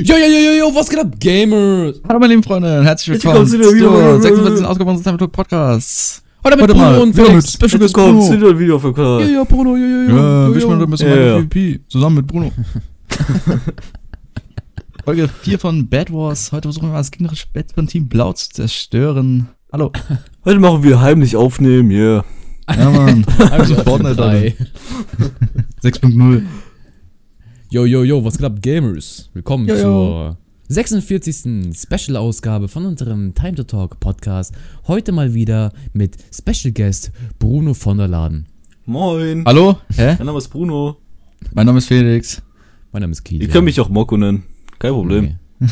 Jo, jo, jo, jo, jo, was geht ab, Gamers? Hallo meine lieben Freunde, herzlich Willkommen zu zur 46. Ausgabe unseres Time Talk Podcasts. Heute mit Bruno und Felix. Special Guest Bruno. zu dem Video für Kanal. jo, Bruno, jo, jo, jo. Ja, jo, wir spielen ein bisschen Ja, ja. PvP zusammen mit Bruno. Folge 4 von Bad Wars. Heute versuchen wir mal das gegnerische Bett von Team Blau zu zerstören. Hallo. Heute machen wir heimlich aufnehmen, yeah. Ja, Mann. Also Fortnite, drei. 6.0. Jo, jo, jo, was geht ab, Gamers? Willkommen jo. zur 46. Special-Ausgabe von unserem Time to Talk Podcast. Heute mal wieder mit Special Guest Bruno von der Laden. Moin. Hallo? Hä? Mein Name ist Bruno. Mein Name ist Felix. Mein Name ist Kili. Ihr könnt mich auch Mokko nennen. Kein Problem.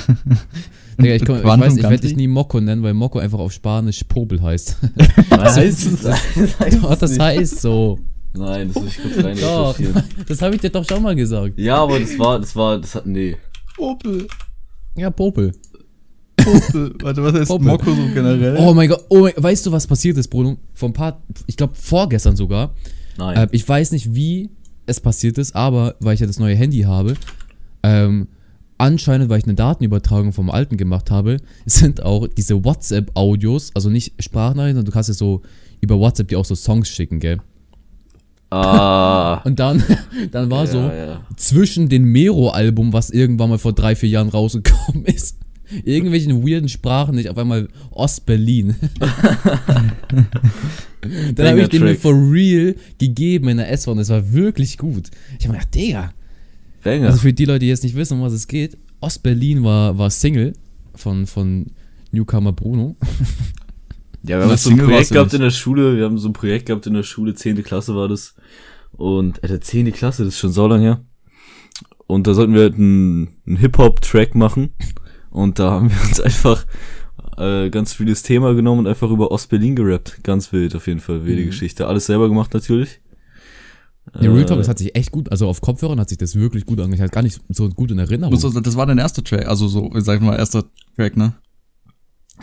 Digga, ich, komm, ich weiß, ich werde dich nie Mokko nennen, weil Mokko einfach auf Spanisch Popel heißt. Was heißt das? Doch, das heißt so. Nein, das muss ich kurz rein Doch, das habe ich dir doch schon mal gesagt. Ja, aber das war, das war, das hat, nee. Popel. Ja, Popel. Popel. Warte, was heißt Popel. Mokko so generell? Oh mein Gott, oh mein, weißt du, was passiert ist, Bruno? Vor ein paar, ich glaube vorgestern sogar. Nein. Äh, ich weiß nicht, wie es passiert ist, aber weil ich ja das neue Handy habe, ähm, anscheinend, weil ich eine Datenübertragung vom alten gemacht habe, sind auch diese WhatsApp-Audios, also nicht Sprachnachrichten, sondern du kannst ja so über WhatsApp dir auch so Songs schicken, gell? Ah. Und dann, dann war ja, so, ja. zwischen dem Mero-Album, was irgendwann mal vor drei, vier Jahren rausgekommen ist, irgendwelchen weirden Sprachen nicht, auf einmal Ostberlin. Dann habe ich den mir for real gegeben in der S-Bahn. Es war wirklich gut. Ich habe mir gedacht, Digga. Banger. Also für die Leute, die jetzt nicht wissen, um was es geht, Ostberlin war, war Single von, von Newcomer Bruno. Ja, wir haben so ein Projekt gehabt nicht. in der Schule, wir haben so ein Projekt gehabt in der Schule, 10. Klasse war das. Und, äh, der 10. Klasse, das ist schon so lang her. Und da sollten wir halt einen, einen Hip-Hop-Track machen. Und da haben wir uns einfach äh, ganz vieles Thema genommen und einfach über Ostberlin gerappt. Ganz wild, auf jeden Fall, wilde Mhm. Geschichte. Alles selber gemacht natürlich. Der Real Talk, Äh, das hat sich echt gut, also auf Kopfhörern hat sich das wirklich gut angehört. Ich hatte gar nicht so gut in Erinnerung. Das war- Das war dein erster Track, also so, sag ich mal, erster Track, ne?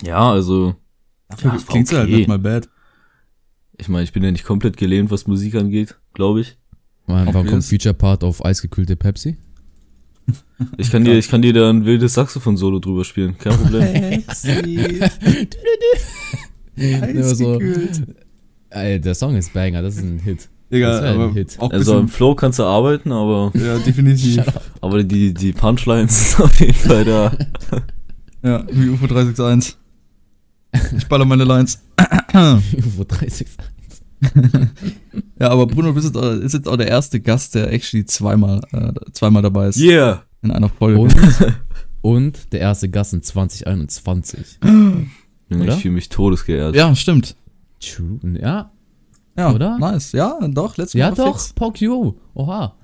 Ja, also, Ja, Klingt halt okay. nicht mal bad. ich meine, ich bin ja nicht komplett gelähmt, was Musik angeht, glaube ich. Wann, wann kommt. Feature Part auf eisgekühlte Pepsi? Ich kann dir, ich kann dir da ein wildes Saxophon-Solo drüber spielen, kein Problem. Nur so, ey, der Song ist Banger, das ist ein Hit. Digga, Das wär ein aber Hit. auch Also im Flow kannst du arbeiten, aber, ja, definitiv. aber die, die Punchlines sind auf jeden Fall da. Ja, wie UFO 361. Ich baller meine Lines. Wo 30 Ja, aber Bruno auch- ist jetzt auch der erste Gast, der actually zweimal, äh, zweimal dabei ist. Yeah! In einer Folge. Und, und der erste Gast in 2021. Junge, Oder? Ich fühle mich todesgeehrt. Ja, stimmt. True. Ja, Ja, Oder? Nice. Ja, doch, letztes ja Mal doch, You. Oha.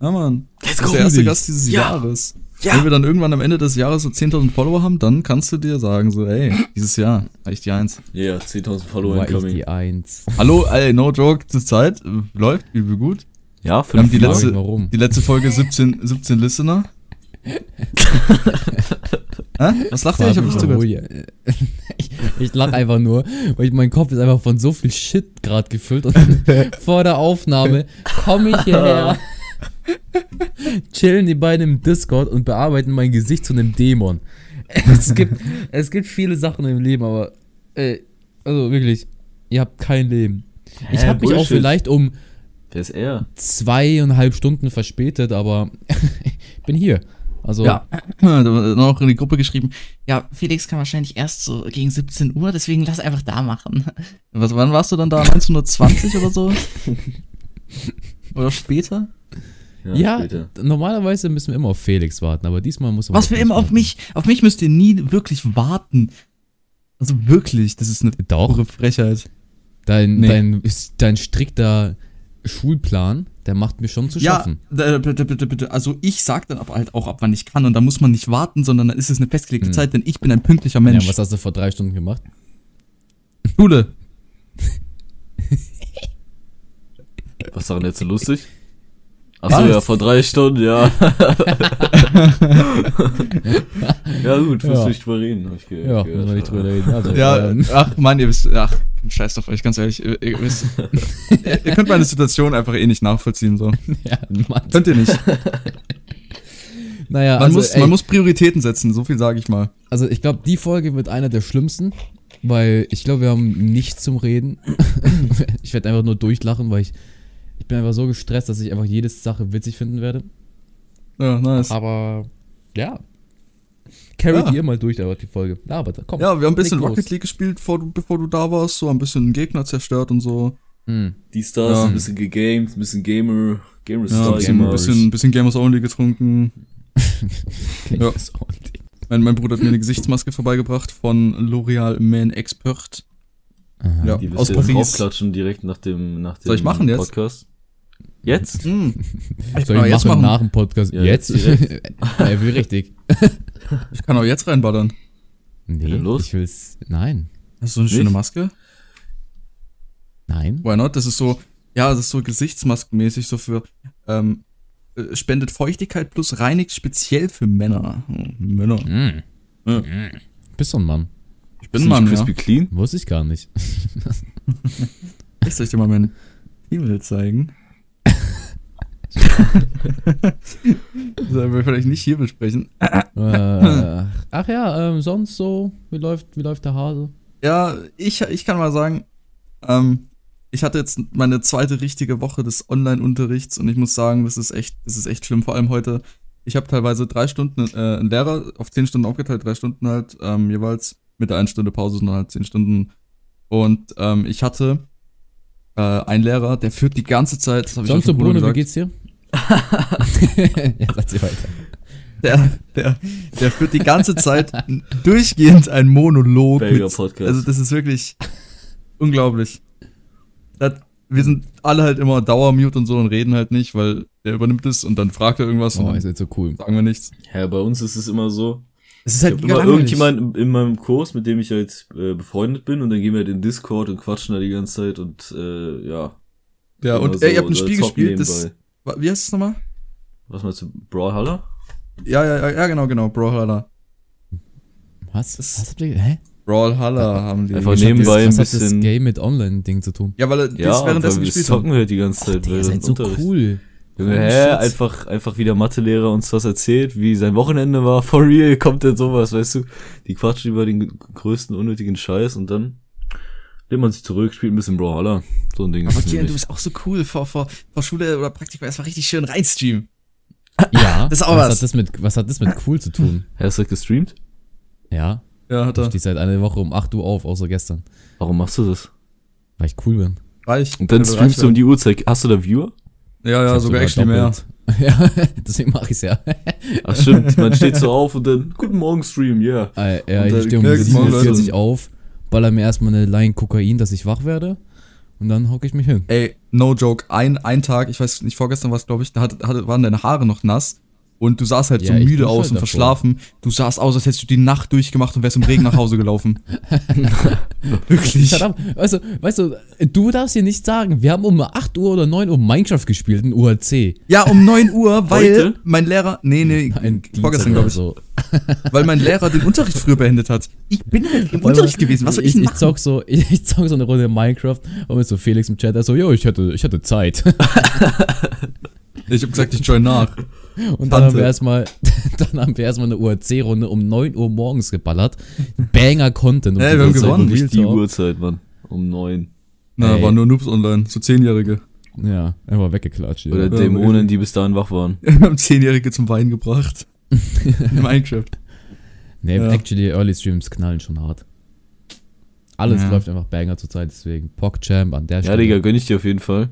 Ja, Mann. Let's Das ist go! der erste. Gast dieses Ja. Jahres. Ja. Wenn wir dann irgendwann am Ende des Jahres so 10.000 Follower haben, dann kannst du dir sagen, so, ey, dieses Jahr war ich die Eins. Yeah, 10.000 Follower War ich incoming. die Eins. Hallo, ey, no joke, zur Zeit, läuft übel gut. Ja, Wir haben fünf die letzte- warum. Die letzte Folge 17, 17 Listener. Hä? Was lacht ihr? Ich hab nicht zugehört. Ich, ich lach einfach nur, weil ich, mein Kopf ist einfach von so viel Shit gerade gefüllt und vor der Aufnahme komme ich hierher, chillen die beiden im Discord und bearbeiten mein Gesicht zu einem Dämon. Es gibt, es gibt viele Sachen im Leben, aber ey, also wirklich, ihr habt kein Leben. Ich habe mich auch vielleicht um zweieinhalb Stunden verspätet, aber ich bin hier. Also, Ja, noch in die Gruppe geschrieben. Ja, Felix kann wahrscheinlich erst so gegen 17 Uhr, deswegen lass einfach da machen. Was, wann warst du dann da? 1920 oder so? Oder später? Ja, später. normalerweise müssen wir immer auf Felix warten, aber diesmal muss man Was für mich immer auf warten. mich, auf mich müsst ihr nie wirklich warten. Also wirklich, das ist eine Doch. pure Frechheit. Dein, Nee. dein, dein strikter Schulplan, der macht mir schon zu schaffen. Ja, bitte, bitte, bitte. Also ich sag dann aber halt auch ab, wann ich kann und da muss man nicht warten, sondern dann ist es eine festgelegte Hm. Zeit, denn ich bin ein pünktlicher Ja, Mensch. was hast du vor drei Stunden gemacht? Schule. Was ist daran jetzt so lustig? Achso, Was? ja, vor drei Stunden, ja. ja, gut, Ja. musst du nicht drüber reden, hab ich ge Ja, gehört. müssen wir nicht drüber reden. Also, Ja, ähm, ach, Mann, ihr wisst, ach, scheiß auf euch, ganz ehrlich. Ihr, ihr, wisst, ihr könnt meine Situation einfach eh nicht nachvollziehen, so. ja, Mann. Könnt ihr nicht. Naja, Man, also, muss, ey, man muss Prioritäten setzen, so viel sage ich mal. also ich glaube, die Folge wird einer der schlimmsten, weil ich glaube, wir haben nichts zum Reden. ich werde einfach nur durchlachen, weil ich, ich bin einfach so gestresst, dass ich einfach jede Sache witzig finden werde. Ja, nice. Aber ja. Carry Ja. ihr mal durch, aber die Folge. Ja, aber da, komm. Ja, wir haben ein bisschen leg los. Rocket League gespielt, bevor du, bevor du da warst, so ein bisschen Gegner zerstört und so. Hm. Die Stars, Ja. ein bisschen gegamed, ein bisschen Gamer, Gamer Ja, ein bisschen, ein bisschen, bisschen Gamers Only getrunken. Ja. Das auch nicht. Mein, mein Bruder hat mir eine Gesichtsmaske vorbeigebracht von L'Oreal Man Expert. Aha. Ja, Die aus du Paris. draufklatschen direkt nach dem, nach dem Soll ich machen jetzt? Podcast. Jetzt? Hm. Soll kann ich jetzt machen machen. nach dem Podcast? Ja, jetzt? jetzt ja, wie richtig. Ich kann auch jetzt reinballern. Nee, Ja, los. ich will's. Nein. Hast du so eine Nicht? schöne Maske? Nein. Why not? Das ist so, ja, das ist so gesichtsmaskenmäßig, so für, ähm, äh, spendet Feuchtigkeit plus reinigt speziell für Männer. Hm, Männer. Mm. Ja. Mm. Bist so ein Mann. Ich bin nicht Mann, ja. Crispy Clean? Wusste ich gar nicht. Ich soll ich dir mal meinen E-Mail zeigen. Sollen wir vielleicht nicht hier besprechen. äh, ach ja, ähm, sonst so, wie läuft, wie läuft der Hase? Ja, ich, ich kann mal sagen, ähm, ich hatte jetzt meine zweite richtige Woche des Online-Unterrichts und ich muss sagen, das ist echt, das ist echt schlimm. Vor allem heute. Ich habe teilweise drei Stunden, äh, einen Lehrer auf zehn Stunden aufgeteilt, drei Stunden halt ähm, jeweils mit der einen Stunde Pause sind dann halt zehn Stunden. Und ähm, ich hatte äh, einen Lehrer, der führt die ganze Zeit. Das hab ich Sonst auch so, schon Bruno Bruno, wie gesagt, geht's dir? ja, sag sie weiter. der, der, der führt die ganze Zeit durchgehend einen Monolog. Mit, also das ist wirklich unglaublich. Das, wir sind alle halt immer Dauermute und so und reden halt nicht, weil der übernimmt es und dann fragt er irgendwas Oh, und ist jetzt so cool. sagen wir nichts. Ja, bei uns ist es immer so. Es ist Ich halt hab mega immer irgendjemand in, in meinem Kurs, mit dem ich halt äh, befreundet bin und dann gehen wir halt in Discord und quatschen da die ganze Zeit und äh, ja. Ja, und ey, ihr habt ein Spiel zocken gespielt, das, nebenbei. wie heißt es nochmal? Was meinst du, Brawlhalla? Ja, ja, ja, ja, genau, genau, Brawlhalla. Was? Das- Was habt ihr, hä? Brawlhalla haben die. Einfach hat nebenbei das, ein hat das bisschen- Game mit Online-Ding zu tun? Ja, weil er Ja, das währenddessen wir gespielt zocken haben. halt die ganze Zeit. Der während ist halt so Unterricht. cool. Junge, hä, einfach, einfach wie der Mathelehrer uns was erzählt, wie sein Wochenende war, for real, kommt denn sowas, weißt du? Die quatschen über den größten unnötigen Scheiß und dann lehnt man sich zurück, spielt ein bisschen Brawlhalla. So ein Ding Aber ist Kian, du bist auch so cool vor, vor, vor Schule oder Praktikum. Es war richtig schön reinstreamen. Ja, Das ist auch was. was. Hat das mit, was hat das mit cool zu tun? Hast du das gestreamt? Ja, Ja, hat ich er. stehe seit einer Woche um 8 Uhr auf, außer gestern. Warum machst du das? Weil ich cool bin. Reich. Und dann streamst du um die Uhrzeit. Hast du da Viewer? Ja, ja, Ich sogar actually mehr. Ja, deswegen mache ich's ja. Ach stimmt, man steht so auf und dann, guten Morgen Stream, yeah. Äh, ja, Und ich stehe um Ja, guten Morgen, 47 Leute. auf, baller mir erstmal eine Line Kokain, dass ich wach werde. Und dann hocke ich mich hin. Ey, no joke, ein, ein Tag, ich weiß nicht, vorgestern war es, glaube ich, da hat, hatte, waren deine Haare noch nass und du sahst halt Ja, so müde aus halt und davor. verschlafen. Du sahst aus, als hättest du die Nacht durchgemacht und wärst im Regen nach Hause gelaufen. Wirklich. Shut up. Weißt du, weißt du, du darfst hier nicht sagen, wir haben um 8 Uhr oder 9 Uhr Minecraft gespielt in UHC. Ja, um 9 Uhr, weil Heute? mein Lehrer, nee, nee, Ein vorgestern, glaube ich, so. weil mein Lehrer den Unterricht früher beendet hat. Ich bin halt im Unterricht gewesen, was soll ich, ich, denn ich machen? zock so, ich, ich zock so eine Runde Minecraft und mit so Felix im Chat, er so, jo, ich hatte, ich hatte Zeit. Ich habe gesagt, ich join nach. Und dann Tante. haben wir erstmal, dann haben wir erstmal eine UHC-Runde um 9 Uhr morgens geballert. Banger Content. Ey, wir haben gewonnen. Nicht die. Uhrzeit, Mann. Um neun. Na, Ey. waren nur Noobs online, so Zehnjährige. Ja, einfach weggeklatscht. Oder Ja. Dämonen, die bis dahin wach waren. Wir haben Zehnjährige zum Weinen gebracht. In Minecraft. Nee, Ja. actually, Early Streams knallen schon hart. Alles Ja. läuft einfach Banger zurzeit, deswegen PogChamp an der Ja, Digga, gönn ich dir auf jeden Fall.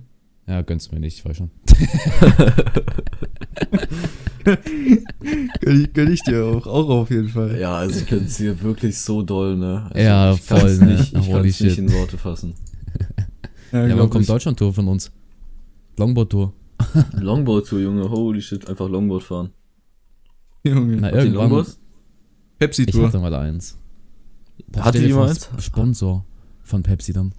Ja, gönnst du mir nicht, ich weiß schon. Gönn ich, ich dir auch, auch auf jeden Fall. Ja, also ich könnte es hier wirklich so doll, ne? Also Ja, ich voll, ne? Nicht, ich Holy kann es nicht in Worte fassen. Ja, wann kommt ich. Deutschland-Tour von uns? Longboard-Tour. Longboard-Tour, Junge, holy shit, einfach Longboard fahren. Junge. Na, irgendwann. Longboards? Ich Pepsi-Tour. hatte mal eins. Boah, Hatte als Sponsor von Pepsi dann.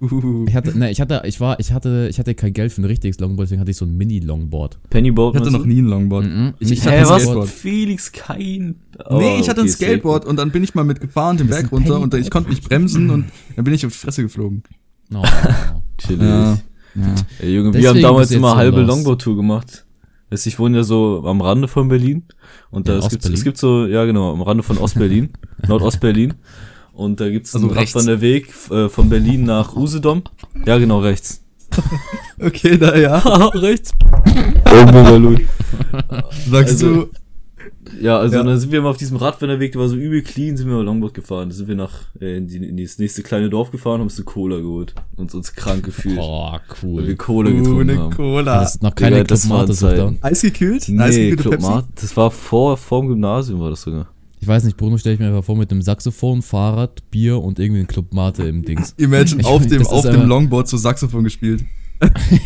Uh. Ich hatte, ne, ich hatte, ich war, ich hatte, ich hatte kein Geld für ein richtiges Longboard, deswegen hatte ich so ein Mini-Longboard. Pennyboard? Ich hatte noch nie ein Longboard. Mhm. Ich, ich hatte ein was? Skateboard. Felix, kein... Nee, Oh, ich hatte ein okay, Skateboard und dann bin ich mal mitgefahren, den Das ist Berg ein runter und ich konnte nicht bremsen und dann bin ich auf die Fresse geflogen. Oh. Chillig. Ja. Ey, Junge, wir haben damals immer so halbe. Longboard-Tour gemacht. Weißt, ich wohne ja so am Rande von Berlin und da Ja, es gibt, es gibt so, ja genau, am Rande von Ostberlin, Nordostberlin und da gibt's Also einen rechts. Radwanderweg äh, von Berlin nach Usedom. Ja genau, rechts. Okay, da ja. rechts. Oh. Sagst Also- du, Ja, also Ja. dann sind wir mal auf diesem Radwanderweg, der war so übel clean, sind wir mal Longboard gefahren. Da sind wir nach äh, in, die, in das nächste kleine Dorf gefahren, haben uns eine Cola geholt und uns krank gefühlt, Oh, weil wir cool. Cola getrunken eine haben. Cola. Das ist noch keine Digga, das. Zeiten. Eisgekühlt? Nee, Eisgekühlte Club Pepsi? Mart, das war vor, vor dem Gymnasium war das sogar. Ich weiß nicht, Bruno stelle ich mir einfach vor mit einem Saxophon, Fahrrad, Bier und irgendwie ein Club Mate im Dings. Imagine Ich- auf dem, auf dem Longboard so Saxophon gespielt.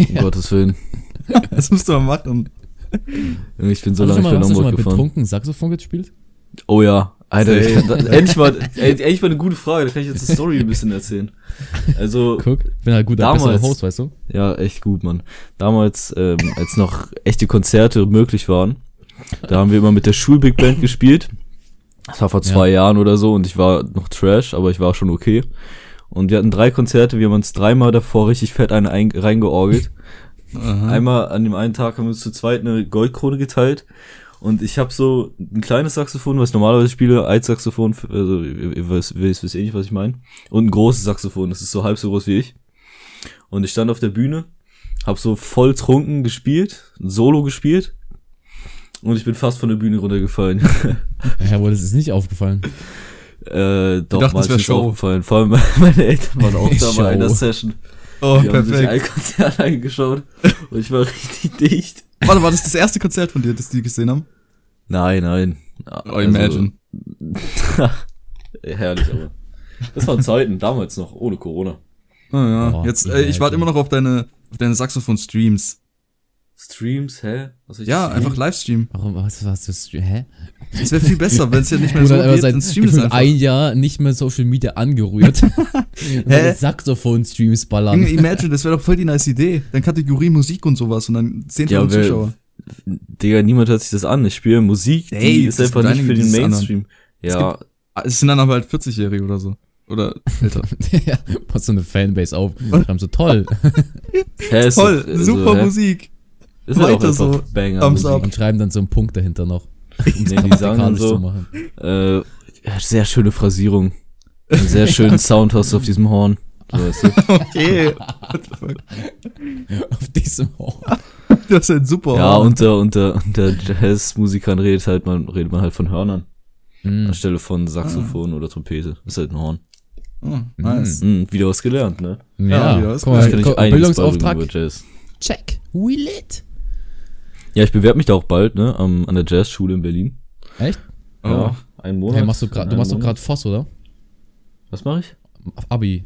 Um Gottes Willen. Das musst du mal machen. Ich bin so lange nicht mal, mehr hast du schon mal Longboard gefahren. betrunken Saxophon gespielt? Oh ja. Alter, ich endlich mal, endlich mal eine gute Frage, da kann ich jetzt eine Story ein bisschen erzählen. Also, Guck, ich bin halt guter, Damals- Host, weißt du? Ja, echt gut, Mann. Damals, ähm, als noch echte Konzerte möglich waren, da haben wir immer mit der Schulbig Band gespielt. Das war vor zwei Jahren oder so und ich war noch Trash, aber ich war schon okay. Und wir hatten drei Konzerte, wir haben uns dreimal davor richtig fett eine ein reingeorgelt. Aha. Einmal an dem einen Tag haben wir uns zu zweit eine Goldkrone geteilt. Und ich habe so ein kleines Saxophon, was ich normalerweise spiele, Altsaxophon, also ihr, ihr wisst, wisst, eh nicht, was ich meine. Und ein großes Saxophon, das ist so halb so groß wie ich. Und ich stand auf der Bühne, hab so voll trunken gespielt, Solo gespielt. Und ich bin fast von der Bühne runtergefallen. Ja, wohl, das ist nicht aufgefallen. äh, doch, dachten, mal es ist wär mir Show. aufgefallen. Vor allem meine Eltern waren auch da Show. bei einer Session. Oh, Die haben sich ein perfekt. Konzert angeschaut und ich war richtig dicht. Warte, war das das erste Konzert von dir, das die gesehen haben? Nein, nein. Oh, imagine. herrlich, aber. Das waren Zeiten, damals noch, ohne Corona. Oh, ja. Boah, Jetzt, äh, ich warte immer noch auf deine, auf deine Saxophon-Streams. Streams, hä? Was Ja, streamen? einfach Livestream. Warum, was, was, das, hä? Das wäre viel besser, wenn es ja nicht mehr so geht, seit dann stream es einfach. ein Jahr nicht mehr Social Media angerührt. Hä? Saxophon-Streams ballern. Imagine, das wäre doch voll die nice Idee. Dann Kategorie Musik und sowas und dann 10.000 Ja, wer- Zuschauer. Digga, niemand hört sich das an. Ich spiele Musik, Ey, die es ist einfach gibt nicht für den. Mainstream. Ja, Ah, Es sind dann aber halt 40-Jährige oder so. Oder älter. ja, passt so eine Fanbase auf. Schreiben so toll. hä, ist Toll, doch- also, super hä? Musik. Ist halt auch so. Banger Thumbs up. Und schreiben dann so einen Punkt dahinter noch. Um Nee, die sagen dann so, zu machen. äh, ja, sehr schöne Phrasierung. Einen sehr schönen Sound hast du auf diesem Horn. So, weißt du? Okay. Auf diesem Horn. Das ist ein super. Ja, unter, unter, unter Jazzmusikern redet halt man, redet man halt von Hörnern. Mm. Anstelle von Saxophon oder Trompete. Das ist halt ein Horn. Oh, nice. Hm, wieder was gelernt, ne? Ja, ja, guck, euch einiges Bildungsauftrag. beibringen über Jazz. Check. We lit. Ja, ich bewerbe mich da auch bald, ne? Am, an der Jazzschule in Berlin. Echt? Oh. Ja, einen Monat. Hey, machst du grad, du machst doch gerade Voss, oder? Was mache ich? Abi.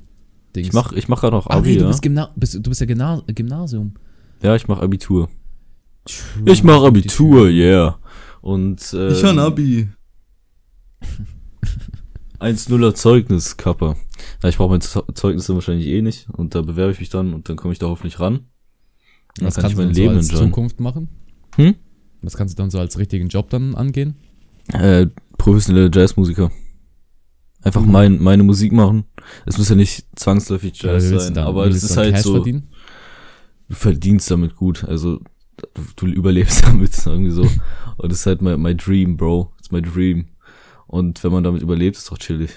Dings. Ich mach, ich mach gerade auch Ah, Abi, nee, du ja. bist, Gymna bist, du bist ja Gymna Gymnasium. Ja, ich mach Abitur. True. Ich mach Abitur, yeah. Und, ähm, Ich kann Abi. 1-0er Zeugnis, Kappa. Ja, ich brauche mein Ze- Zeugnis dann wahrscheinlich eh nicht. Und da bewerbe ich mich dann und dann komme ich da hoffentlich ran. Dann Was kann kannst ich du mein so Leben als enjoyen. Zukunft machen? Hm? Was kannst du dann so als richtigen Job dann angehen? Äh, professionelle Jazzmusiker. Einfach Mhm. mein, meine Musik machen. Es muss ja nicht zwangsläufig Jazz du sein, dann- aber du ist halt Cash so, Verdienen? du verdienst damit gut. Also du, du überlebst damit irgendwie so. Und das ist halt mein, mein Dream, Bro. It's my dream. Und wenn man damit überlebt, ist doch chillig.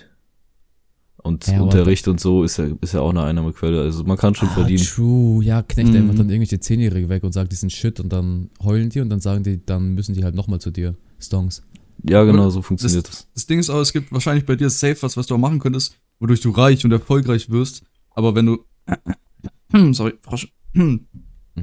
Und Ja, aber- Unterricht und so ist ja, ist ja auch eine Einnahmequelle. Also man kann schon Ah, verdienen. true. Ja, knecht Mhm. einfach dann irgendwelche Zehnjährige weg und sagt, die sind shit und dann heulen die und dann sagen die, dann müssen die halt nochmal zu dir. Songs. Ja, genau, so funktioniert das. Das Ding ist auch, es gibt wahrscheinlich bei dir safe was, was du auch machen könntest, wodurch du reich und erfolgreich wirst. Aber wenn du, sorry, Frosch.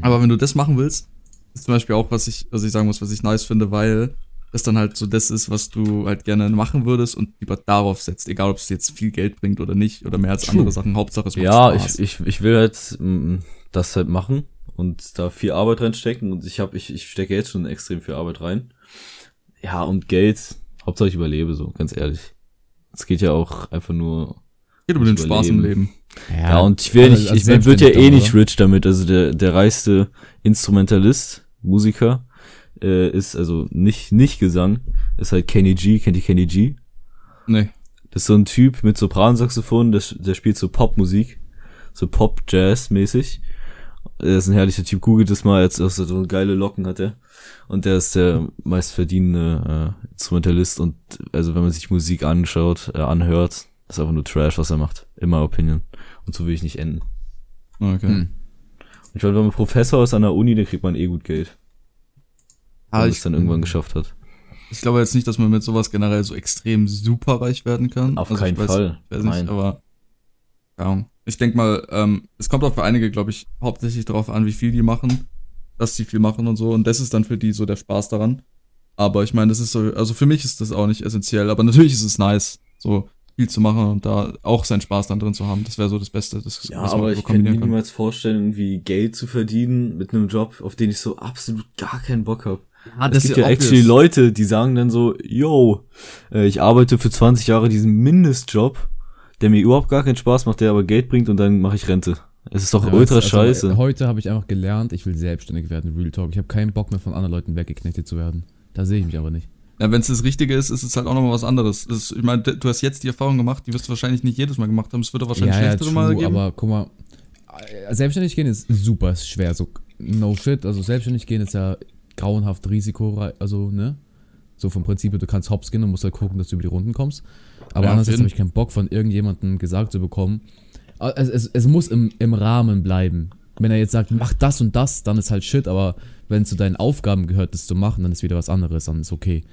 aber wenn du das machen willst, ist zum Beispiel auch, was ich, was ich sagen muss, was ich nice finde, weil das dann halt so das ist, was du halt gerne machen würdest und lieber darauf setzt, egal ob es jetzt viel Geld bringt oder nicht oder mehr als True. andere Sachen. Hauptsache es macht Ja, Spaß. ich, ich, ich will halt mm, das halt machen und da viel Arbeit reinstecken und ich habe ich, ich stecke jetzt schon extrem viel Arbeit rein. Ja, und Geld, Hauptsache ich überlebe so, ganz ehrlich. Es geht ja auch einfach nur Geht über den ich Spaß im überleben. Leben. Ja, und ich will aber nicht, ich man wird ja eh nicht rich damit. Also der, der reichste Instrumentalist, Musiker, äh, ist also nicht, nicht Gesang, ist halt Kenny G, kennt ihr Kenny G? Nee. Das ist so ein Typ mit Sopransaxophon, der, der spielt so Popmusik, so Pop-Jazz-mäßig. er ist ein herrlicher Typ. Googelt es mal, jetzt so so geile Locken hat er. Und der ist der meistverdienende äh, Instrumentalist und also wenn man sich Musik anschaut, äh, anhört, ist einfach nur Trash, was er macht. Immer Opinion. Und so will ich nicht enden. Okay. Hm. Und ich meine, wenn man Professor ist an der Uni, dann kriegt man eh gut Geld. Wenn Ah, man es dann irgendwann geschafft hat. ich glaube jetzt nicht, dass man mit sowas generell so extrem superreich werden kann. Auf Also keinen ich weiß, Fall. Weiß nicht, Nein. aber ja, ich denke mal, ähm, es kommt auch für einige, glaube ich, hauptsächlich darauf an, wie viel die machen, dass die viel machen und so. Und das ist dann für die so der Spaß daran. Aber ich meine, das ist so, also für mich ist das auch nicht essentiell, aber natürlich ist es nice, so viel zu machen und da auch seinen Spaß dann drin zu haben. Das wäre so das Beste. Das, Ja, aber ich kann mir niemals vorstellen, irgendwie Geld zu verdienen mit einem Job, auf den ich so absolut gar keinen Bock habe. Ah, es gibt ja actually Leute, die sagen dann so, yo, äh, ich arbeite für 20 Jahre diesen Mindestjob, der mir überhaupt gar keinen Spaß macht, der aber Geld bringt und dann mache ich Rente. Es ist doch Ja, ultra also, scheiße. Heute habe ich einfach gelernt, ich will selbstständig werden, Real Talk. Ich habe keinen Bock mehr von anderen Leuten weggeknechtet zu werden. Da sehe ich mich aber nicht. Ja, wenn es das Richtige ist, ist es halt auch nochmal was anderes. Das ist, ich meine, du hast jetzt die Erfahrung gemacht, die wirst du wahrscheinlich nicht jedes Mal gemacht haben. Es wird auch wahrscheinlich schlechtere true, Mal geben. aber guck mal, äh, selbstständig gehen ist super schwer, so no shit, also selbstständig gehen ist ja grauenhaft risikoreich, also ne, so vom Prinzip, du kannst hops gehen und musst halt gucken, dass du über die Runden kommst, aber Ja, andererseits habe ich keinen Bock von irgendjemandem gesagt zu bekommen, es, es, es muss im, im Rahmen bleiben, wenn er jetzt sagt, mach das und das, dann ist halt shit, aber wenn es zu deinen Aufgaben gehört, das zu machen, dann ist wieder was anderes, dann ist okay.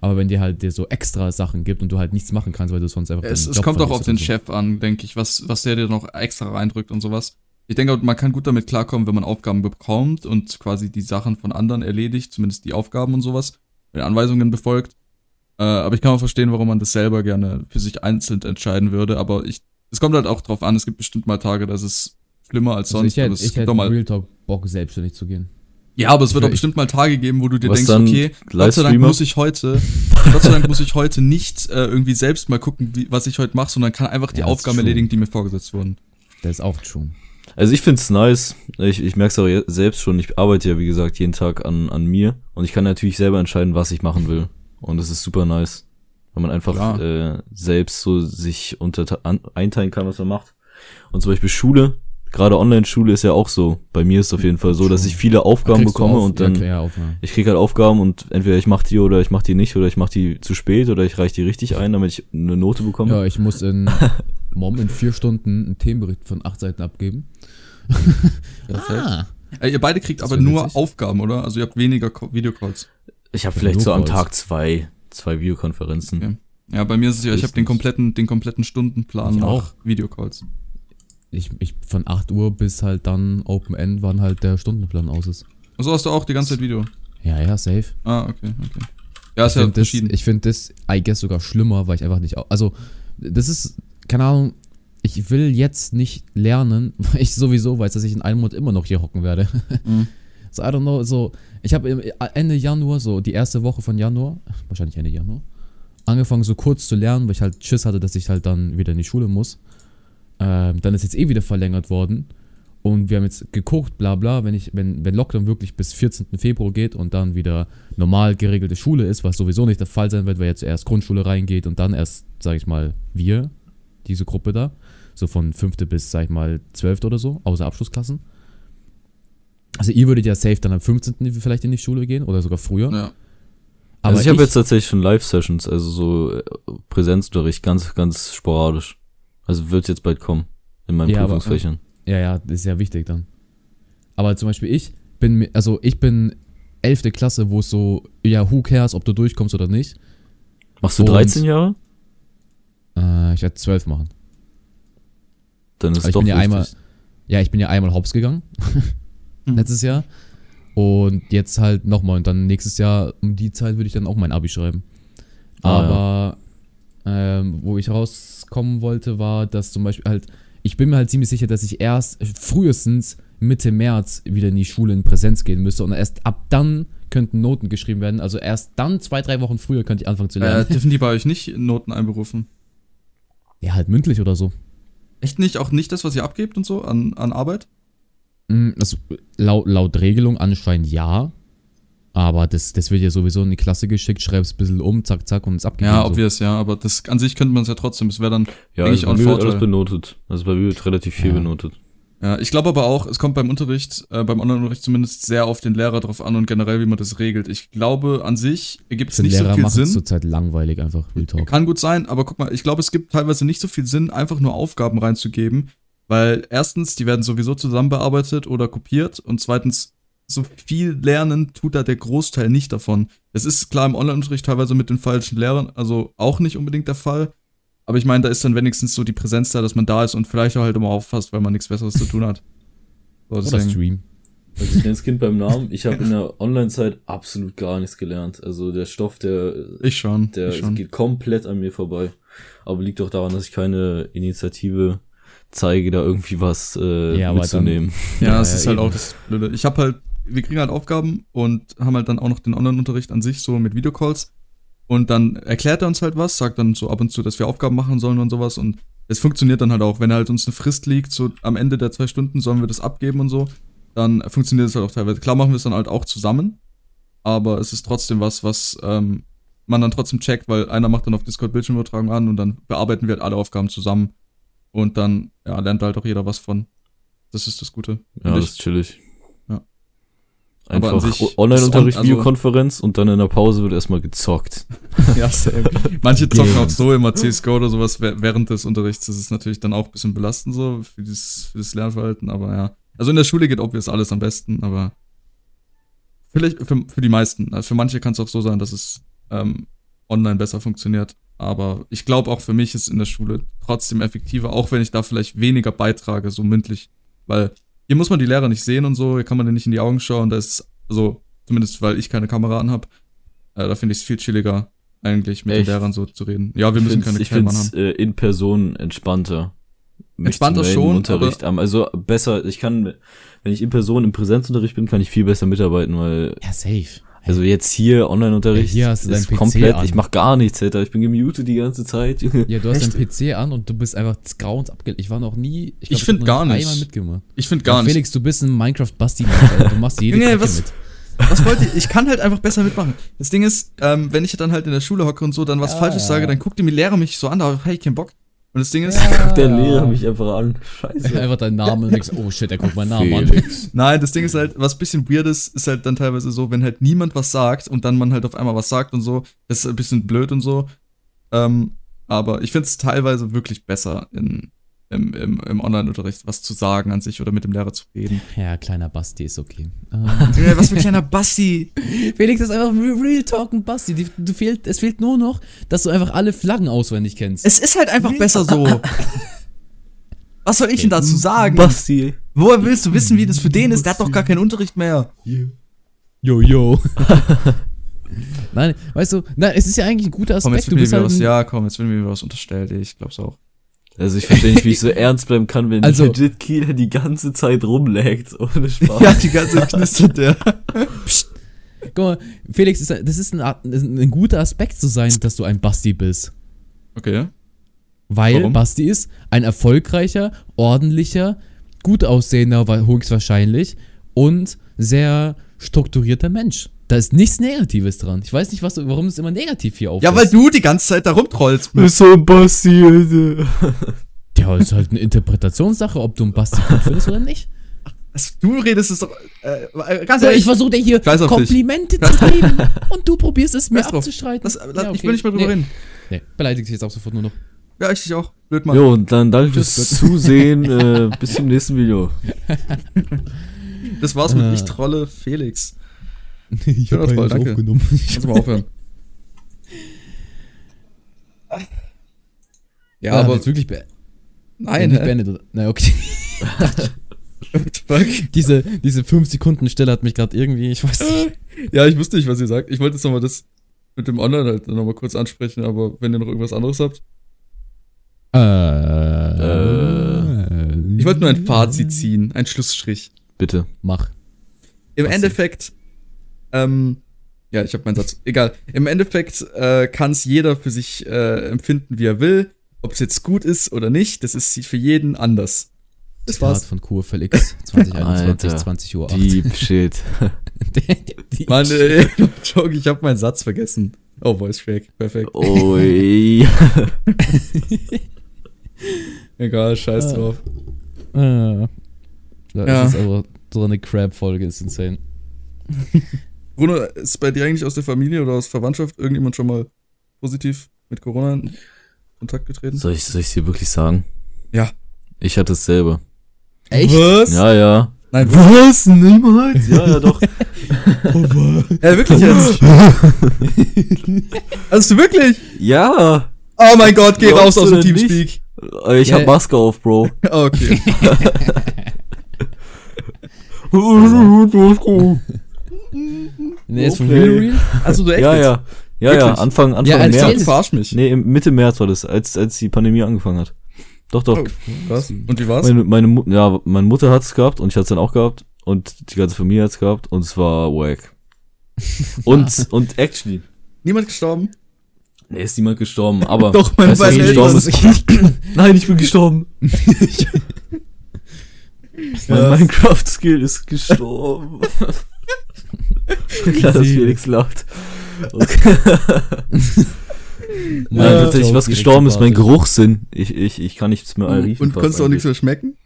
Aber wenn dir halt dir so extra Sachen gibt und du halt nichts machen kannst, weil du sonst einfach Es, es kommt auch auf den so. Chef an, denke ich, was, was der dir noch extra reindrückt und sowas. Ich denke, man kann gut damit klarkommen, wenn man Aufgaben bekommt und quasi die Sachen von anderen erledigt, zumindest die Aufgaben und sowas, wenn Anweisungen befolgt. Äh, aber ich kann auch verstehen, warum man das selber gerne für sich einzeln entscheiden würde. Aber ich, es kommt halt auch drauf an, es gibt bestimmt mal Tage, das ist schlimmer als Also sonst. ich hätte, aber es ich gibt hätte mal, Real Talk Bock, selbstständig zu gehen. ja, aber es wird auch bestimmt mal Tage geben, wo du dir Was denkst, dann? okay, Gott sei Dank muss ich heute, Gott sei Dank muss ich heute nicht äh, irgendwie selbst mal gucken, wie, was ich heute mache, sondern kann einfach die Ja, Aufgaben erledigen, die mir vorgesetzt wurden. Das ist auch true. Also ich find's nice. Ich, ich merk's auch je- selbst schon. Ich arbeite ja, wie gesagt, jeden Tag an, an mir. Und ich kann natürlich selber entscheiden, was ich machen will. Und das ist super nice. Weil man einfach Klar. äh, selbst so sich unter an, einteilen kann, was man macht. Und zum Beispiel Schule, gerade Online-Schule ist ja auch so. Bei mir ist es auf jeden Fall so, dass ich viele Aufgaben bekomme auf- und dann Ja, ja, Aufnahme. ich krieg halt Aufgaben und entweder ich mach die oder ich mach die nicht oder ich mach die zu spät oder ich reich die richtig ein, damit ich eine Note bekomme. Ja, ich muss in Mom in vier Stunden einen Themenbericht von acht Seiten abgeben. Ah. Äh, ihr beide kriegt Das aber nur witzig. Aufgaben, oder? Also ihr habt weniger Videocalls. Ich habe vielleicht so am. Tag zwei, zwei Videokonferenzen. Okay. Ja, bei mir ist es ja, ich habe den kompletten, den kompletten Stundenplan Ich nach auch. Videocalls. Ich, ich von 8 Uhr bis halt dann Open End, wann halt der Stundenplan aus ist. Also hast du auch die ganze Zeit Video. Ja, ja, safe. Ah, okay, okay. Ja, ist ich ja finde das, verschieden. ich find das, I guess, sogar schlimmer, weil ich einfach nicht. Also, das ist, keine Ahnung, ich will jetzt nicht lernen, weil ich sowieso weiß, dass ich in einem Monat immer noch hier hocken werde. Mhm. So, I don't know, so, ich habe Ende Januar, so die erste Woche von Januar, wahrscheinlich Ende Januar, angefangen so kurz zu lernen, weil ich halt Schiss hatte, dass ich halt dann wieder in die Schule muss. Ähm, dann ist jetzt eh wieder verlängert worden. Und wir haben jetzt geguckt, bla bla, wenn ich, wenn, wenn Lockdown wirklich bis 14. Februar geht und dann wieder normal geregelte Schule ist, was sowieso nicht der Fall sein wird, weil jetzt zuerst Grundschule reingeht und dann erst, sag ich mal, wir, diese Gruppe da, so von 5. bis, sag ich mal, 12. oder so, außer Abschlussklassen. Also ihr würdet ja safe dann am 15. vielleicht in die Schule gehen oder sogar früher. ja. Aber also ich habe jetzt tatsächlich schon Live-Sessions, also so äh, Präsenzunterricht, ganz, ganz sporadisch. Also wird jetzt bald kommen in meinen Ja, aber- Prüfungsfächern. Ja, ja, das ist ja wichtig dann. Aber zum Beispiel ich bin, also ich bin 11. Klasse, wo es so, ja, who cares, ob du durchkommst oder nicht. Machst du und- 13 Jahre? Äh, ich werde 12 machen. Dann ist Aber ich doch bin ja einmal- Ja, ich bin ja einmal hops gegangen. letztes Jahr. Und jetzt halt nochmal. Und dann nächstes Jahr um die Zeit würde ich dann auch mein Abi schreiben. Ah, Aber ähm, wo ich rauskommen wollte, war, dass zum Beispiel halt, ich bin mir halt ziemlich sicher, dass ich erst frühestens Mitte März wieder in die Schule in Präsenz gehen müsste. Und erst ab dann könnten Noten geschrieben werden. Also erst dann, zwei, drei Wochen früher, könnte ich anfangen zu Äh, lernen. dürfen die bei euch nicht Noten einberufen? Ja, halt mündlich oder so. Echt nicht? Auch nicht das, was ihr abgebt und so an, an Arbeit? Mm, Das, laut, laut Regelung anscheinend ja. Aber das, das wird ja sowieso in die Klasse geschickt, schreibst ein bisschen um, zack, zack und ist abgegeben. Ja, so. obvious, ja, aber das an sich könnte man es ja trotzdem. Es wäre dann Ja, Denke also auch bei ein mir wird Vorteil. alles benotet. Also bei mir wird relativ viel Ja. benotet. Ja, ich glaube aber auch, es kommt beim Unterricht, äh, beim Online-Unterricht zumindest sehr auf den Lehrer drauf an und generell, wie man das regelt. Ich glaube, an sich ergibt es Die nicht Lehrer so viel Sinn. zurzeit langweilig einfach. Real Talk. Kann gut sein, aber guck mal, ich glaube, es gibt teilweise nicht so viel Sinn, einfach nur Aufgaben reinzugeben, weil erstens, die werden sowieso zusammen bearbeitet oder kopiert und zweitens, so viel lernen tut da der Großteil nicht davon. Es ist klar im Online-Unterricht teilweise mit den falschen Lehrern, also auch nicht unbedingt der Fall. Aber ich meine, da ist dann wenigstens so die Präsenz da, dass man da ist und vielleicht auch halt immer auffasst, weil man nichts Besseres zu tun hat. So, Oder. Stream. Also ich nenne das Kind beim Namen. Ich habe in der Online-Zeit absolut gar nichts gelernt. Also der Stoff, der, Ich schon. der ich schon. geht komplett an mir vorbei. Aber liegt auch daran, dass ich keine Initiative zeige, da irgendwie was äh, Ja, mitzunehmen. Ja, es Ja, ist halt eben. auch das Blöde. Ich habe halt, wir kriegen halt Aufgaben und haben halt dann auch noch den Online-Unterricht an sich, so mit Videocalls. Und dann erklärt er uns halt was, sagt dann so ab und zu, dass wir Aufgaben machen sollen und sowas. Und es funktioniert dann halt auch, wenn halt uns eine Frist liegt, so am Ende der zwei Stunden sollen wir das abgeben und so, dann funktioniert es halt auch teilweise. Klar machen wir es dann halt auch zusammen, aber es ist trotzdem was, was ähm, man dann trotzdem checkt, weil einer macht dann auf Discord Bildschirmübertragung an und dann bearbeiten wir halt alle Aufgaben zusammen. Und dann ja, lernt halt auch jeder was von. Das ist das Gute. Ja, das ist chillig. Einfach Online-Unterricht, on- also- Videokonferenz und dann in der Pause wird erstmal gezockt. Ja, same. Manche zocken auch so immer CSGO oder sowas wäh- während des Unterrichts. Das ist natürlich dann auch ein bisschen belastend so für das, für das Lernverhalten, aber ja. Also in der Schule geht obvious alles am besten, aber vielleicht für, für die meisten. Also für manche kann es auch so sein, dass es ähm, online besser funktioniert. Aber ich glaube auch für mich ist in der Schule trotzdem effektiver, auch wenn ich da vielleicht weniger beitrage, so mündlich. Weil hier muss man die Lehrer nicht sehen und so, hier kann man denen nicht in die Augen schauen. Da ist, also, zumindest weil ich keine Kamera anhab, äh, da finde ich es viel chilliger, eigentlich mit Echt? den Lehrern so zu reden. Ja, wir müssen keine ich es haben. äh, in Person entspannter. mich Entspannter zu melden im schon, Unterricht am- Also besser, ich kann, wenn ich in Person im Präsenzunterricht bin, kann ich viel besser mitarbeiten, weil, Ja, safe. Also jetzt hier Online-Unterricht Ja, ist PC komplett, an. ich mach gar nichts, Alter. Ich bin gemutet die ganze Zeit. Ja, du hast Echt? deinen PC an und du bist einfach des Grauens abgelegt. Ich war noch nie. Ich glaub, find hab noch gar nicht. Einmal mitgemacht. Ich finde gar ja, nicht. Felix, du bist ein Minecraft-Basti. Du machst jede Kacke was- mit. Was wollt ihr? Ich kann halt einfach besser mitmachen. Das Ding ist, ähm, wenn ich dann halt in der Schule hocke und so, dann was Ja, Falsches ja. sage, dann guckt die Lehrer mich so an, da hab ich keinen Bock. Und das Ding ist, Der Lehrer mich einfach an. Scheiße. Einfach deinen Namen und denkst, oh shit, er guckt meinen Namen an. Nein, das Ding ist halt, was bisschen weird ist, ist halt dann teilweise so, wenn halt niemand was sagt und dann man halt auf einmal was sagt und so, das ist ein bisschen blöd und so. Ähm, aber ich finde es teilweise wirklich besser, in, im, im, im Online-Unterricht was zu sagen an sich oder mit dem Lehrer zu reden. Ja, kleiner Basti ist okay. Ähm, Junge, was für ein kleiner Basti. Felix ist einfach Re- Real Talk ein Basti. Die, du fehlt, es fehlt nur noch, dass du einfach alle Flaggen auswendig kennst. Es ist halt einfach besser so. Was soll ich denn dazu sagen? Basti. Woher willst du wissen, wie das für den ist? Der hat doch gar keinen Unterricht mehr. Yo, yo. Nein, weißt du, nein, es ist ja eigentlich ein guter Komm, Aspekt. jetzt Du wird mir bist wieder halt was, ja, komm, jetzt wird mir wieder was unterstellt, ey, ich glaub's auch. Also ich verstehe nicht, wie ich so ernst bleiben kann, wenn Also- legit Kieler die ganze Zeit rumlaggt. Ohne Spaß. Ja, die ganze Zeit knistert der. Guck mal, Felix, ist, ein- das ist ein, ein, ein guter Aspekt zu sein, dass du ein Basti bist. Okay. Weil Warum? Basti ist ein erfolgreicher, ordentlicher, gut aussehender, wa- höchstwahrscheinlich und sehr strukturierter Mensch. Da ist nichts Negatives dran. Ich weiß nicht, was, warum es immer negativ hier auf Ja, weil du die ganze Zeit da rumtrollst. Ist so ein Basti. Ja, ist halt eine Interpretationssache, ob du einen Basti gut findest oder nicht. Was, Du redest es doch, äh, ganz So, ehrlich. ich versuche dir hier auf dich. Komplimente zu geben und du probierst es mir abzustreiten. das, Ja, Ich okay. will nicht mehr drüber nee, reden. Nee, beleidigt dich jetzt auch sofort nur noch. Ja, ich dich auch. Blöd, Mann. Jo, und dann danke fürs Zusehen. Äh, bis zum nächsten Video. Das war's mit Äh. Ich trolle Felix. Ich hab eigentlich aufgenommen. Kannst du mal aufhören. Ja, aber aber. jetzt wirklich be Nein, nicht beendet. oder? Na, okay. Fuck. diese, diese 5 Sekunden Stelle hat mich gerade irgendwie, ich weiß nicht. Ja, ich wusste nicht, was ihr sagt. Ich wollte jetzt nochmal das mit dem Online halt nochmal kurz ansprechen, aber wenn ihr noch irgendwas anderes habt. Äh, Ich wollte nur ein Fazit ziehen, ein Schlussstrich. Bitte. Mach. Im Was Endeffekt, ähm, ja, ich habe meinen Satz. Egal. Im Endeffekt äh, kann es jeder für sich äh, empfinden, wie er will. Ob es jetzt gut ist oder nicht, das ist für jeden anders. Das Zitat war's. von Kurfelix, 2021, Alter, 20 Uhr. Deep Shit. Die- Mann, Joke, ich habe meinen Satz vergessen. Oh, Voice Crack. Perfekt. Ui. Egal, scheiß Ah. drauf. Äh, Das Ja. ist aber so eine Crab-Folge, ist insane. Bruno, ist bei dir eigentlich aus der Familie oder aus Verwandtschaft irgendjemand schon mal positiv mit Corona in Kontakt getreten? Soll ich, soll ich dir wirklich sagen? Ja. Ich hatte es selber. Echt? Was? Ja, ja. Nein, Was? Niemals? Ja, ja, doch. Ja, wirklich jetzt? Hast du wirklich? ja. Oh mein Gott, geh raus aus dem Teamspeak. Ich Ja. hab Maske auf, Bro. Okay. Nee, ist Okay. real, real? Also du echt Ja, ja. Ja, ja? Anfang, Anfang Ja, dachte, März. verarsch mich. Nee, Mitte März war das, als, als die Pandemie angefangen hat. Doch, doch. Oh, krass. Und wie war's? Meine, meine, Mu- ja, meine Mutter hat's gehabt und ich hat's dann auch gehabt und die ganze Familie hat's gehabt und es war wack. Und, und actually, Niemand gestorben? nee, ist niemand gestorben, aber. Doch, meine weißt beiden gestorben Eltern. ist? Nein, ich bin gestorben. mein. Minecraft-Skill ist gestorben. Klar, dass Felix lacht. Nein, Ja. tatsächlich, was gestorben ist, mein Geruchssinn. Ich, ich, ich kann nichts mehr riechen. Und konntest du auch nichts mehr schmecken?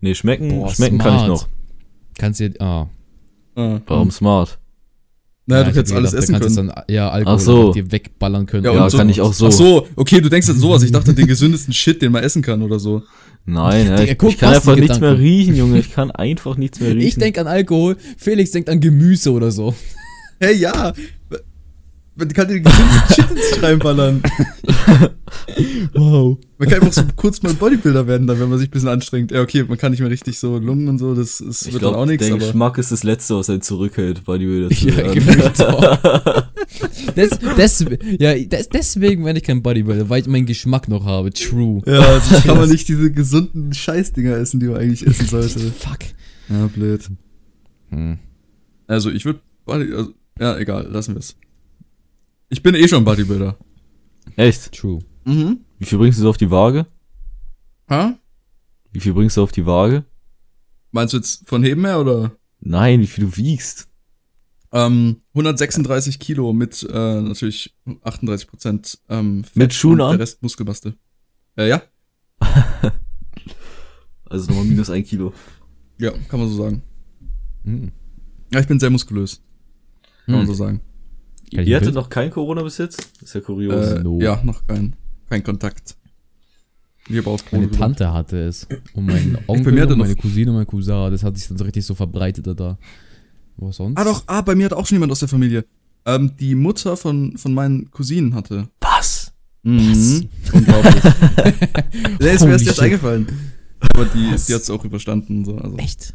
Nee, schmecken, Boah, schmecken kann ich smart. noch. Kannst du, ah. Ah. Warum smart? Naja, Ja, du hättest alles gedacht, essen kannst können. du Dann, ja, Alkohol Ach so. dir wegballern können. Ja, kann ich auch so. Ach so, okay, du denkst jetzt sowas. Ich dachte, den gesündesten Shit, den man essen kann oder so. Nein, ja, Digga, ich, guck, ich kann einfach nichts mehr riechen, Junge. Ich kann einfach nichts mehr riechen. Ich denk an Alkohol, Felix denkt an Gemüse oder so. Hey, ja. Man kann den gesündesten Shit ins sich reinballern. Wow. Man kann einfach so kurz mal Bodybuilder werden, dann, wenn man sich ein bisschen anstrengt. Ja, okay, man kann nicht mehr richtig so Lungen und so, das, das ich wird glaube, dann auch nichts, der aber. Geschmack ist das Letzte, was einen zurückhält, Bodybuilder zu Ja, werden. gefühlt auch. Des, des, ja, des, deswegen werde ich kein Bodybuilder, weil ich meinen Geschmack noch habe. True. Ja, also kann man nicht diese gesunden Scheißdinger essen, die man eigentlich essen sollte. Fuck. Ja, blöd. Hm. Also, ich würde. Also, ja, egal, lassen wir es. Ich bin eh schon Bodybuilder. Echt? True. Mhm. Wie viel bringst du so auf die Waage? Ha? Wie viel bringst du auf die Waage? Meinst du jetzt von Heben her oder? Nein, wie viel du wiegst. Ähm, 136 Kilo mit äh, natürlich 38 Prozent ähm, Fett Mit Schuhen und an? Der Rest Muskelmasse. Äh, ja, Also nochmal minus ein Kilo. ja, kann man so sagen. Hm. Ja, ich bin sehr muskulös. Kann man Hm. so sagen. Kann Ihr hattet Bild? noch kein Corona bis jetzt? Ist ja kurios. Äh, no. Ja, noch kein, kein Kontakt. Ich habe auf Meine Tante hatte es. Und mein Onkel, und meine Cousine und mein Cousin. Das hat sich dann so richtig so verbreitet da. Was sonst? Ah, doch, ah, bei mir hat auch schon jemand aus der Familie. Ähm, die Mutter von, von meinen Cousinen hatte. Was? Mhm. Unglaublich. Der ist mir erst jetzt eingefallen. Aber die, Was? die hat es auch überstanden. So, also. Echt?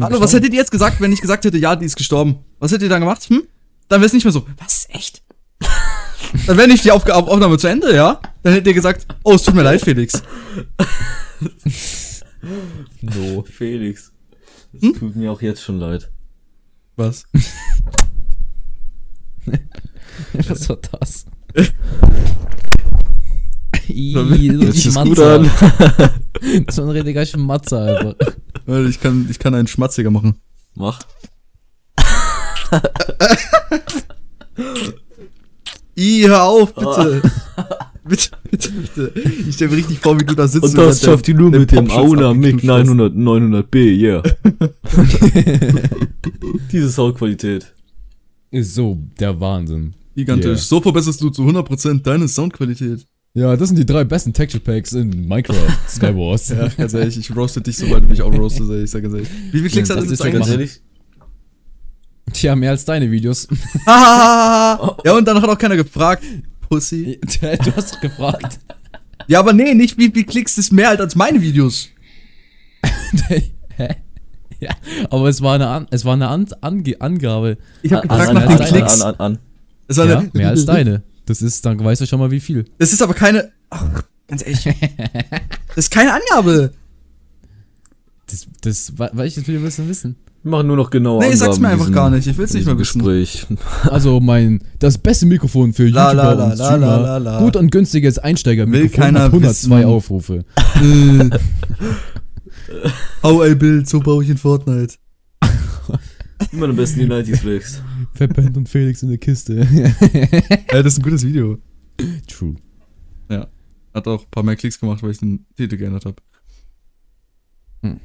Hallo, was hättet ihr jetzt gesagt, wenn ich gesagt hätte, ja, die ist gestorben? Was hättet ihr dann gemacht? Hm? Dann wäre es nicht mehr so. Was? Echt? dann wäre nicht die Aufga Aufnahme zu Ende, ja? Dann hättet ihr gesagt, oh, es tut mir leid, Felix. No. Felix. Das Hm? tut mir auch jetzt schon leid. Was? Was war das? Das so das Schmatzer. Das war ein richtiger Schmatzer einfach. Ich kann, ich kann einen Schmatziger machen. Mach. I, hör auf, bitte. bitte, bitte, bitte. Ich stelle mir richtig vor, wie du da sitzt. Und das schafft ihr nur mit dem Auna MIG abgeknüpft hast. 900, 900B, yeah. Diese Soundqualität. Ist so der Wahnsinn. Gigantisch. Yeah. So verbesserst du zu 100% deine Soundqualität. Ja, das sind die drei besten Texture Packs in Minecraft Skywars. Ja, ganz ehrlich, ich roaste dich, sobald du mich auch roastest, ey. Ich sag ganz ehrlich. Wie viele Klicks Ja, hat das das jetzt eigentlich? Tja, mehr als deine Videos. Ah, ja, und dann hat auch keiner gefragt. Pussy. du hast doch gefragt. Ja, aber nee, nicht wie viel Klicks ist mehr halt als meine Videos. Hä? Ja, aber es war eine, an es war eine an Ange Angabe. Ich habe An, gefragt nach den Klicks. an, an, an. Es war Ja, eine, mehr als deine. Das ist, dann weißt du schon mal wie viel. Das ist aber keine. Ach, ganz ehrlich. Das ist keine Angabe. Das, das, Video willst du denn wissen? Wir machen nur noch genau Nee, sag's mir in einfach gar nicht. Ich will's nicht mehr wissen. Gespräch. Also mein, das beste Mikrofon für La, YouTuber la, la, und la, Streamer. la, la, la. Gut und günstiges Einsteigermikrofon Will keiner hat 102 wissen. Aufrufe. How I build, so baue ich in Fortnite. Immer am besten die 90s wächst. Verpennt und Felix in der Kiste. Ja, das ist ein gutes Video. True. Hat auch ein paar mehr Klicks gemacht, weil ich den Titel geändert habe.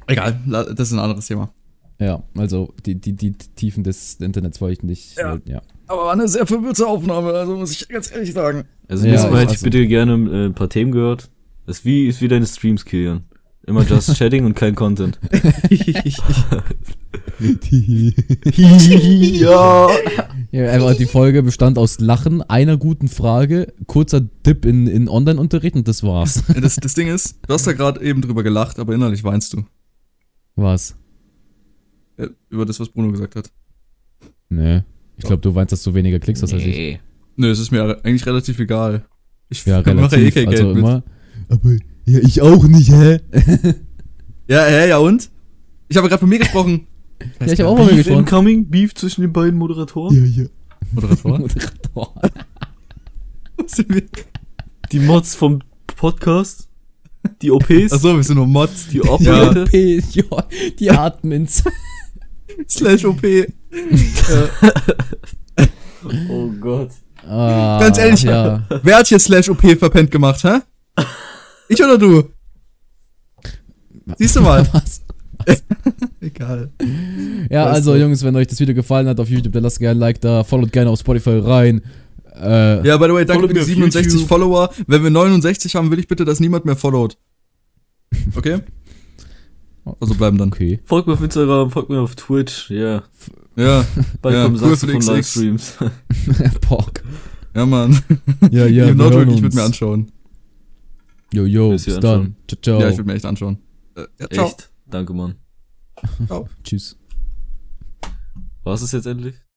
Egal, la- das ist ein anderes Thema. Ja, also die, die, die Tiefen des Internets wollte ich nicht. Ja. Ja. Aber war eine sehr verwirrte Aufnahme, also muss ich ganz ehrlich sagen. Also Ja, nächstes Mal hätte ich also- bitte gerne äh, ein paar Themen gehört. Das ist wie, ist wie deine Streams, Kilian. Immer just chatting und kein Content. ja. ja, einfach die Folge bestand aus Lachen, einer guten Frage, kurzer Dip in, in Online-Unterricht und das war's. Das, das Ding ist, du hast da gerade eben drüber gelacht, aber innerlich weinst du. Was? Äh, Über das, was Bruno gesagt hat. Nee. Ich glaube, du weinst, dass du weniger Klicks hast als ich. Nee. Nö, es ist mir eigentlich relativ egal. Ich Ja, mache eh relativ. kein Geld also mit. immer. Aber ja, ich auch nicht, hä? Ja, hä, ja und? Ich habe gerade von mir gesprochen. Ja, ich habe auch mal Beef gesprochen. incoming? Beef zwischen den beiden Moderatoren? Ja, ja. Moderator. Moderator. Was sind wir? Die Mods vom Podcast? Die OPs? Achso, wir sind nur Mods. Die Ja. Operator? P, ja, die Admins. Slash OP. Äh, Oh Gott. Ah, Ganz ehrlich. Ja. wer hat hier Slash OP verpennt gemacht, hä? Ich oder du? Siehst du mal. Was? Egal. Ja, Weißt also du. Jungs, wenn euch das Video gefallen hat auf YouTube, dann lasst gerne ein Like da, followt gerne auf Spotify rein. Äh, Ja, by the way, danke für die me auf 67 YouTube. Follower. Wenn wir 69 haben, will ich bitte, dass niemand mehr followt. Okay? Also bleiben dann. okay. Folgt mir auf Instagram, folgt mir auf Twitch, ja. Ja, Bald Ja, kommen Sachen von. Livestreams. Pork. ja, Mann. Ja, ja, Ja, wir not hören joke, ich würde mir anschauen. Yo, yo, bis dann. Ciao, ciao. Ja, ich würde mir echt anschauen. Äh, ja, ciao. Echt? Danke, Mann. ciao. Tschüss. War es jetzt endlich?